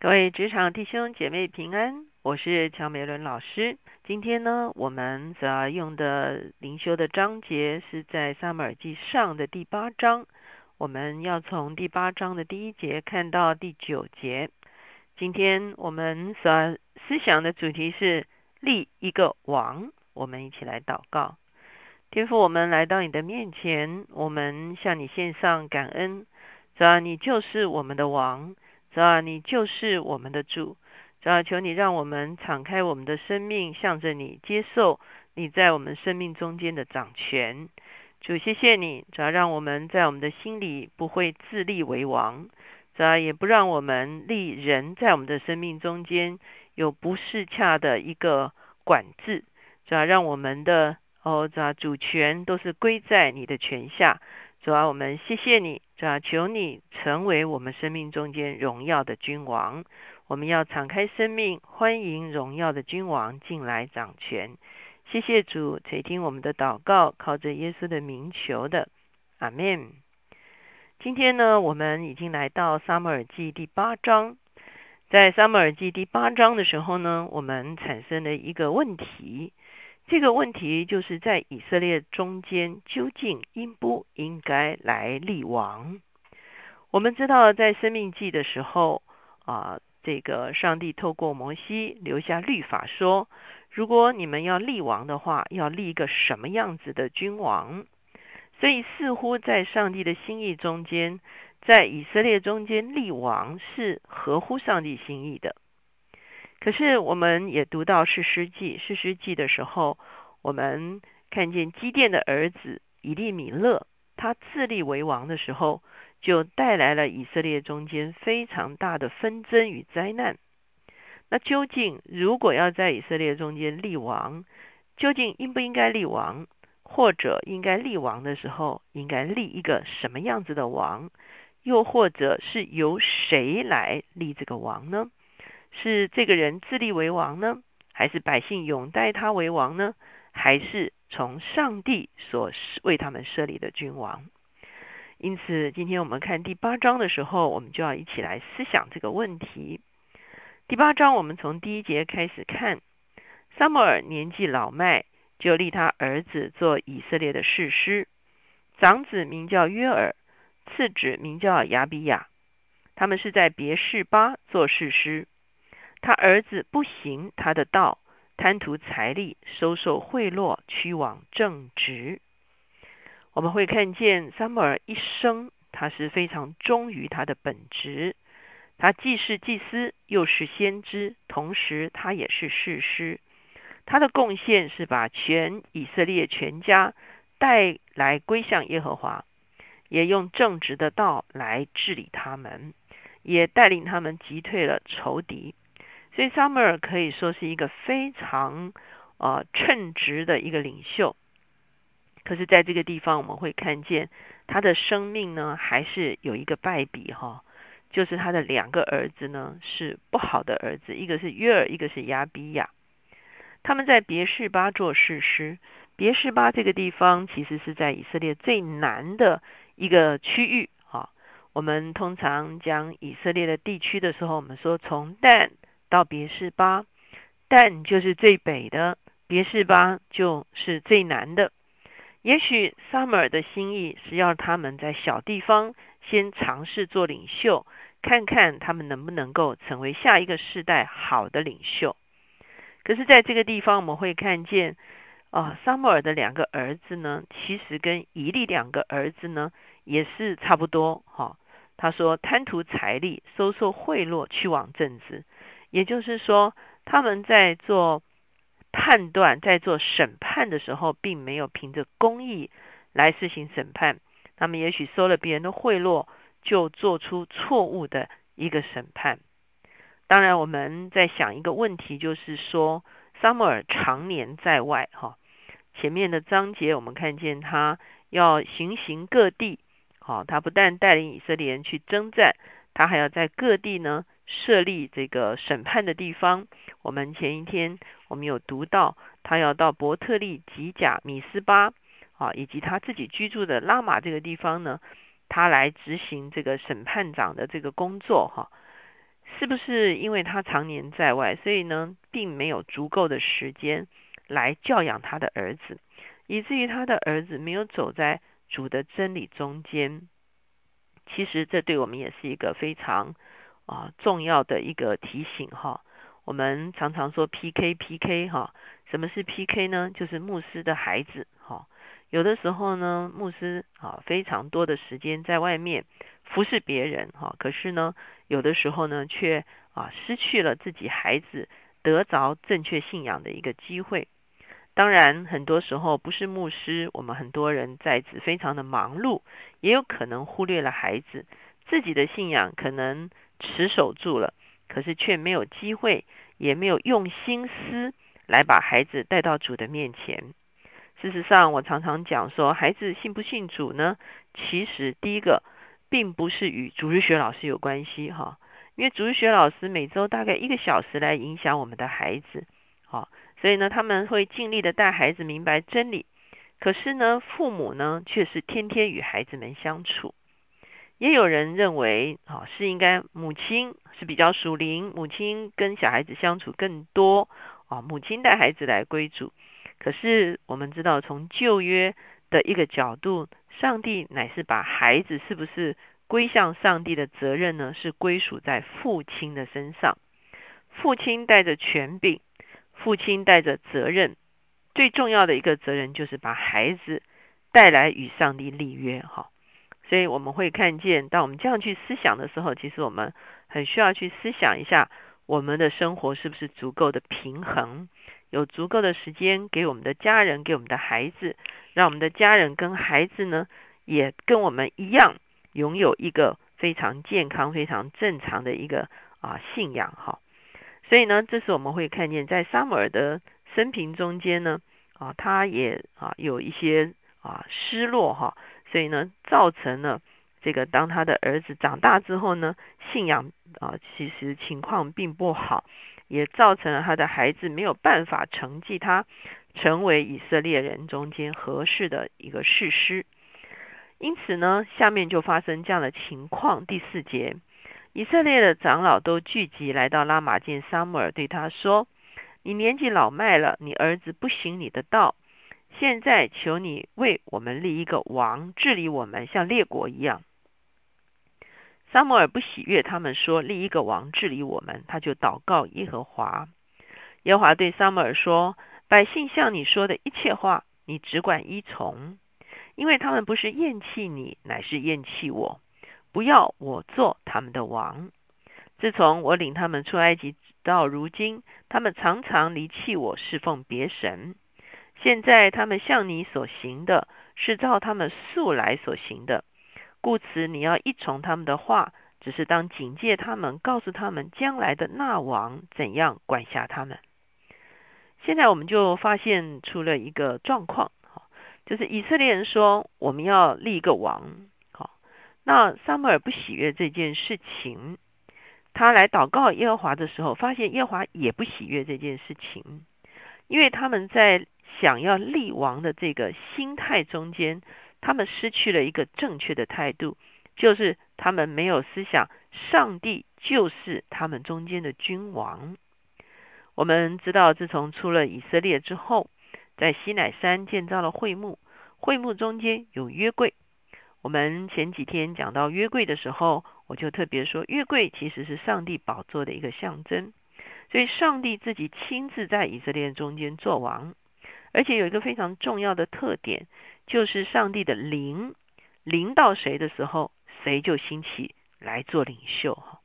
各位职场弟兄姐妹平安，我是乔美伦老师。今天呢，我们所要用的灵修的章节是在撒母耳记上的第八章。我们要从第八章的第一节看到第九节。今天我们所思想的主题是立一个王。我们一起来祷告，天父，我们来到你的面前，我们向你献上感恩。主啊，你就是我们的王。主啊，你就是我们的主。主啊，求你让我们敞开我们的生命，向着你接受你在我们生命中间的掌权。主，谢谢你。主啊，让我们在我们的心里不会自立为王。主啊，也不让我们立人在我们的生命中间有不适恰的一个管制。主啊，让我们的哦，主啊，主权都是归在你的权下。主啊，我们谢谢你。主啊，求你成为我们生命中间荣耀的君王。我们要敞开生命，欢迎荣耀的君王进来掌权。谢谢主垂听我们的祷告，靠着耶稣的名求的，阿门。今天呢，我们已经来到撒母耳记第八章。在撒母耳记第八章的时候呢，我们产生了一个问题。这个问题就是在以色列中间，究竟应不应该来立王？我们知道，在生命记的时候啊，这个上帝透过摩西留下律法，说如果你们要立王的话，要立一个什么样子的君王？所以，似乎在上帝的心意中间，在以色列中间立王是合乎上帝心意的。可是，我们也读到《士师记》，《士师记》的时候，我们看见基甸的儿子以利米勒，他自立为王的时候，就带来了以色列中间非常大的纷争与灾难。那究竟，如果要在以色列中间立王，究竟应不应该立王？或者应该立王的时候，应该立一个什么样子的王？又或者是由谁来立这个王呢？是这个人自立为王呢，还是百姓拥戴他为王呢？还是从上帝所为他们设立的君王？因此，今天我们看第八章的时候，我们就要一起来思想这个问题。第八章，我们从第一节开始看。撒母耳年纪老迈，就立他儿子做以色列的士师。长子名叫约尔，次子名叫亚比亚。他们是在别是巴做士师。他儿子不行他的道，贪图财力，收受贿赂，屈枉正直。我们会看见撒母耳一生，他是非常忠于他的本职。他既是祭司，又是先知，同时他也是士师。他的贡献是把全以色列全家带来归向耶和华，也用正直的道来治理他们，也带领他们击退了仇敌。所以，撒母耳可以说是一个非常啊称职的一个领袖。可是，在这个地方，我们会看见他的生命呢，还是有一个败笔哈，就是他的两个儿子呢是不好的儿子，一个是约尔，一个是亚比亚。他们在别是巴做事师。别是巴这个地方，其实是在以色列最南的一个区域啊。我们通常讲以色列的地区的时候，我们说从但。到别是巴，但就是最北的，别是巴就是最南的。也许萨姆尔的心意是要他们在小地方先尝试做领袖，看看他们能不能够成为下一个世代好的领袖。可是，在这个地方，我们会看见啊，萨姆尔的两个儿子呢，其实跟伊利两个儿子呢，也是差不多。哈，他说贪图财力，收受贿赂，去往政治。也就是说，他们在做判断、在做审判的时候，并没有凭着公义来施行审判。他们也许收了别人的贿赂，就做出错误的一个审判。当然，我们在想一个问题，就是说，撒母耳常年在外，哈。前面的章节我们看见他要行行各地，好，他不但带领以色列人去征战，他还要在各地呢。设立这个审判的地方，我们前一天我们有读到，他要到伯特利、吉甲、米斯巴啊，以及他自己居住的拉玛这个地方呢，他来执行这个审判长的这个工作哈。是不是因为他常年在外，所以呢，并没有足够的时间来教养他的儿子，以至于他的儿子没有走在主的真理中间？其实这对我们也是一个非常啊重要的一个提醒哈。我们常常说 PK PK 哈，什么是 PK 呢？就是牧师的孩子哈。有的时候呢，牧师啊非常多的时间在外面服侍别人哈，可是呢，有的时候呢却啊失去了自己孩子得着正确信仰的一个机会。当然，很多时候不是牧师，我们很多人在职非常的忙碌，也有可能忽略了孩子自己的信仰，可能持守住了，可是却没有机会，也没有用心思来把孩子带到主的面前。事实上，我常常讲说，孩子信不信主呢？其实第一个，并不是与主日学老师有关系哈，因为主日学老师每周大概一个小时来影响我们的孩子，好，所以呢，他们会尽力的带孩子明白真理。可是呢，父母呢，却是天天与孩子们相处。也有人认为，啊，是应该母亲是比较属灵，母亲跟小孩子相处更多，啊，母亲带孩子来归主。可是我们知道，从旧约的一个角度，上帝乃是把孩子是不是归向上帝的责任呢？是归属在父亲的身上。父亲带着权柄，父亲带着责任。最重要的一个责任就是把孩子带来与上帝立约。哈，所以我们会看见，当我们这样去思想的时候，其实我们很需要去思想一下，我们的生活是不是足够的平衡。有足够的时间给我们的家人，给我们的孩子，让我们的家人跟孩子呢，也跟我们一样，拥有一个非常健康、非常正常的一个啊信仰哈。所以呢，这是我们会看见在萨姆尔的生平中间呢，啊，他也啊有一些啊失落哈，所以呢，造成了这个当他的儿子长大之后呢，信仰啊其实情况并不好。也造成了他的孩子没有办法承继他成为以色列人中间合适的一个事师，因此呢，下面就发生这样的情况。第四节，以色列的长老都聚集来到拉玛见撒母耳，对他说：“你年纪老迈了，你儿子不行你的道，现在求你为我们立一个王，治理我们，像列国一样。”撒母耳不喜悦他们说立一个王治理我们，他就祷告耶和华。耶和华对撒母耳说：“百姓向你说的一切话，你只管依从，因为他们不是厌弃你，乃是厌弃我，不要我做他们的王。自从我领他们出埃及到如今，他们常常离弃我，侍奉别神。现在他们向你所行的，是照他们素来所行的。”故此，你要依从他们的话，只是当警戒他们，告诉他们将来的那王怎样管辖他们。现在我们就发现出了一个状况，就是以色列人说我们要立一个王，好，那撒母耳不喜悦这件事情，他来祷告耶和华的时候，发现耶和华也不喜悦这件事情，因为他们在想要立王的这个心态中间。他们失去了一个正确的态度，就是他们没有思想，上帝就是他们中间的君王。我们知道，自从出了以色列之后，在西乃山建造了会幕，会幕中间有约柜。我们前几天讲到约柜的时候，我就特别说，约柜其实是上帝宝座的一个象征，所以上帝自己亲自在以色列中间做王，而且有一个非常重要的特点。就是上帝的灵临到谁的时候，谁就兴起来做领袖哈。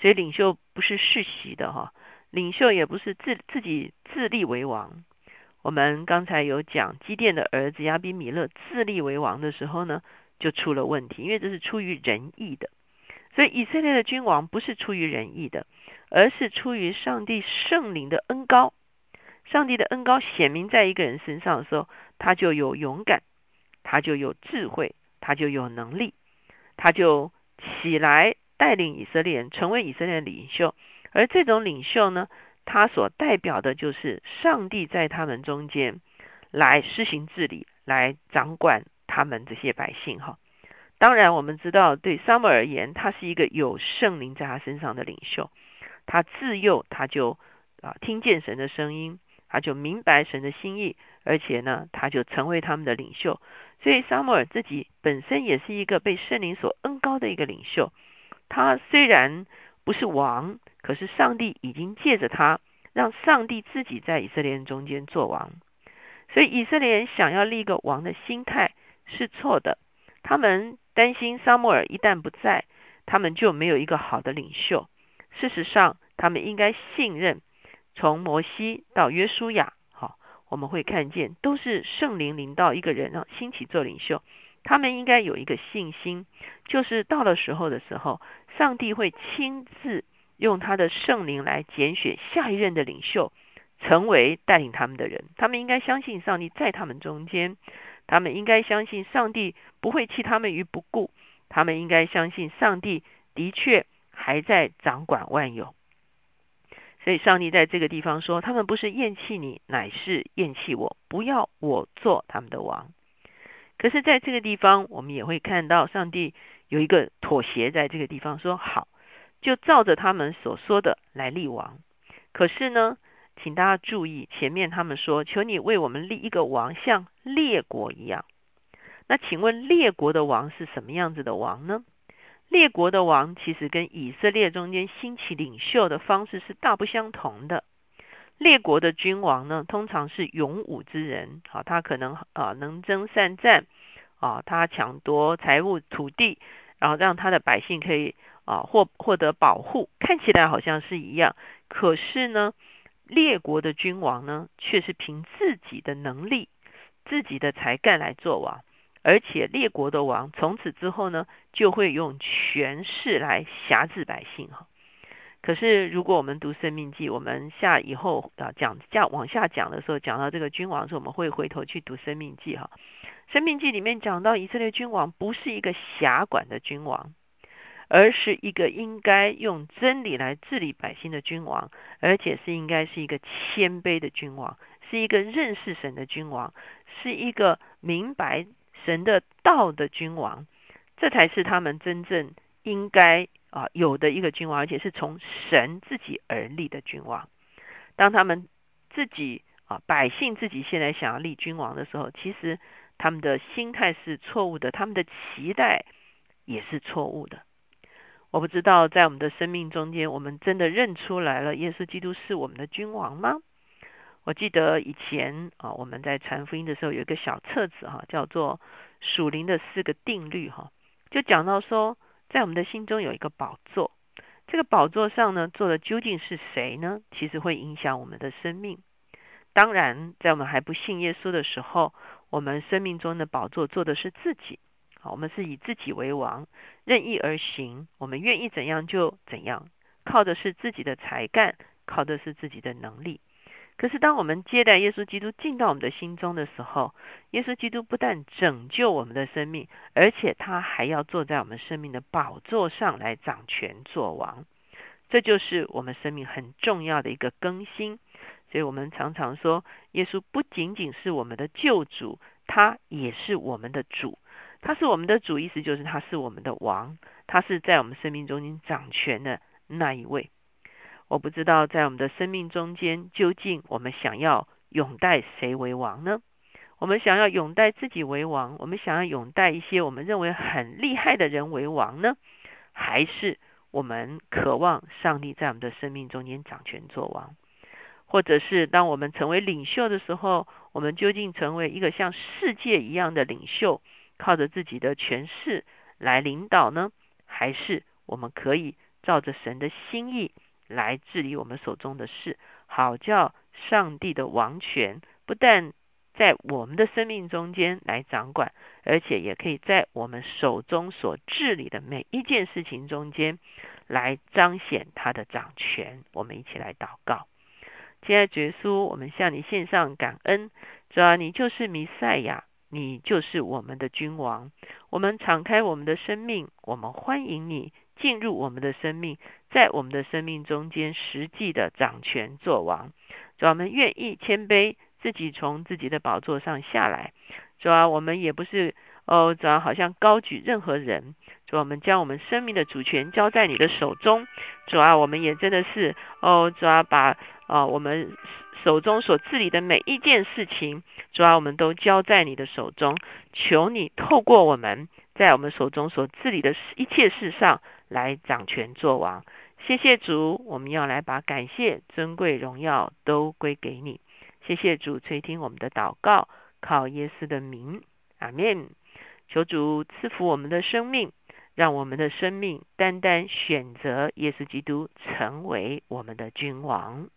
所以领袖不是世袭的哈，领袖也不是自自己自立为王。我们刚才有讲基甸的儿子亚比米勒自立为王的时候呢，就出了问题，因为这是出于仁义的。所以以色列的君王不是出于仁义的，而是出于上帝圣灵的恩高。上帝的恩高显明在一个人身上的时候，他就有勇敢。他就有智慧，他就有能力，他就起来带领以色列人成为以色列的领袖。而这种领袖呢，他所代表的就是上帝在他们中间来施行治理，来掌管他们这些百姓。哈，当然，我们知道对撒母而言，他是一个有圣灵在他身上的领袖。他自幼他就啊听见神的声音，他就明白神的心意，而且呢，他就成为他们的领袖。所以撒母耳自己本身也是一个被圣灵所恩高的一个领袖。他虽然不是王，可是上帝已经借着他，让上帝自己在以色列人中间做王。所以以色列人想要立一个王的心态是错的。他们担心撒母耳一旦不在，他们就没有一个好的领袖。事实上，他们应该信任从摩西到约书亚，好，我们会看见都是圣灵领到一个人啊兴起做领袖。他们应该有一个信心，就是到了时候的时候，上帝会亲自用他的圣灵来拣选下一任的领袖，成为带领他们的人。他们应该相信上帝在他们中间，他们应该相信上帝不会弃他们于不顾，他们应该相信上帝的确。还在掌管万有，所以上帝在这个地方说：“他们不是厌弃你，乃是厌弃我，不要我做他们的王。”可是，在这个地方，我们也会看到上帝有一个妥协，在这个地方说：“好，就照着他们所说的来立王。”可是呢，请大家注意，前面他们说：“求你为我们立一个王，像列国一样。”那请问，列国的王是什么样子的王呢？列国的王其实跟以色列中间兴起领袖的方式是大不相同的。列国的君王呢，通常是勇武之人，好，他可能啊能征善战，啊，他抢夺财物土地，然后让他的百姓可以啊获获得保护，看起来好像是一样。可是呢，列国的君王呢，却是凭自己的能力、自己的才干来做王。而且列国的王从此之后呢，就会用权势来辖制百姓哈。可是如果我们读生命记，我们下以后啊讲下往下讲的时候，讲到这个君王的时候，我们会回头去读生命记哈。生命记里面讲到以色列君王不是一个辖管的君王，而是一个应该用真理来治理百姓的君王，而且是应该是一个谦卑的君王，是一个认识神的君王，是一个明白。神的道的君王，这才是他们真正应该啊有的一个君王，而且是从神自己而立的君王。当他们自己啊百姓自己现在想要立君王的时候，其实他们的心态是错误的，他们的期待也是错误的。我不知道在我们的生命中间，我们真的认出来了耶稣基督是我们的君王吗？我记得以前啊，我们在传福音的时候有一个小册子哈，叫做《属灵的四个定律》哈，就讲到说，在我们的心中有一个宝座，这个宝座上呢坐的究竟是谁呢？其实会影响我们的生命。当然，在我们还不信耶稣的时候，我们生命中的宝座坐的是自己，好，我们是以自己为王，任意而行，我们愿意怎样就怎样，靠的是自己的才干，靠的是自己的能力。可是，当我们接待耶稣基督进到我们的心中的时候，耶稣基督不但拯救我们的生命，而且他还要坐在我们生命的宝座上来掌权作王。这就是我们生命很重要的一个更新。所以我们常常说，耶稣不仅仅是我们的救主，他也是我们的主。他是我们的主，意思就是他是我们的王，他是在我们生命中间掌权的那一位。我不知道在我们的生命中间，究竟我们想要拥戴谁为王呢？我们想要拥戴自己为王，我们想要拥戴一些我们认为很厉害的人为王呢？还是我们渴望上帝在我们的生命中间掌权作王？或者是当我们成为领袖的时候，我们究竟成为一个像世界一样的领袖，靠着自己的权势来领导呢？还是我们可以照着神的心意？来治理我们手中的事，好叫上帝的王权不但在我们的生命中间来掌管，而且也可以在我们手中所治理的每一件事情中间来彰显他的掌权。我们一起来祷告，亲爱的耶稣，我们向你献上感恩，主啊，你就是弥赛亚，你就是我们的君王。我们敞开我们的生命，我们欢迎你。进入我们的生命，在我们的生命中间实际的掌权作王，主啊，我们愿意谦卑自己，从自己的宝座上下来。主啊，我们也不是哦，主要好像高举任何人。主，我们将我们生命的主权交在你的手中。主啊，我们也真的是哦，主要把啊我们手中所治理的每一件事情，主要我们都交在你的手中。求你透过我们在我们手中所治理的一切事上来掌权作王。谢谢主，我们要来把感谢、尊贵、荣耀都归给你。谢谢主垂听我们的祷告，靠耶稣的名，阿门。求主赐福我们的生命。让我们的生命单单选择耶稣基督成为我们的君王。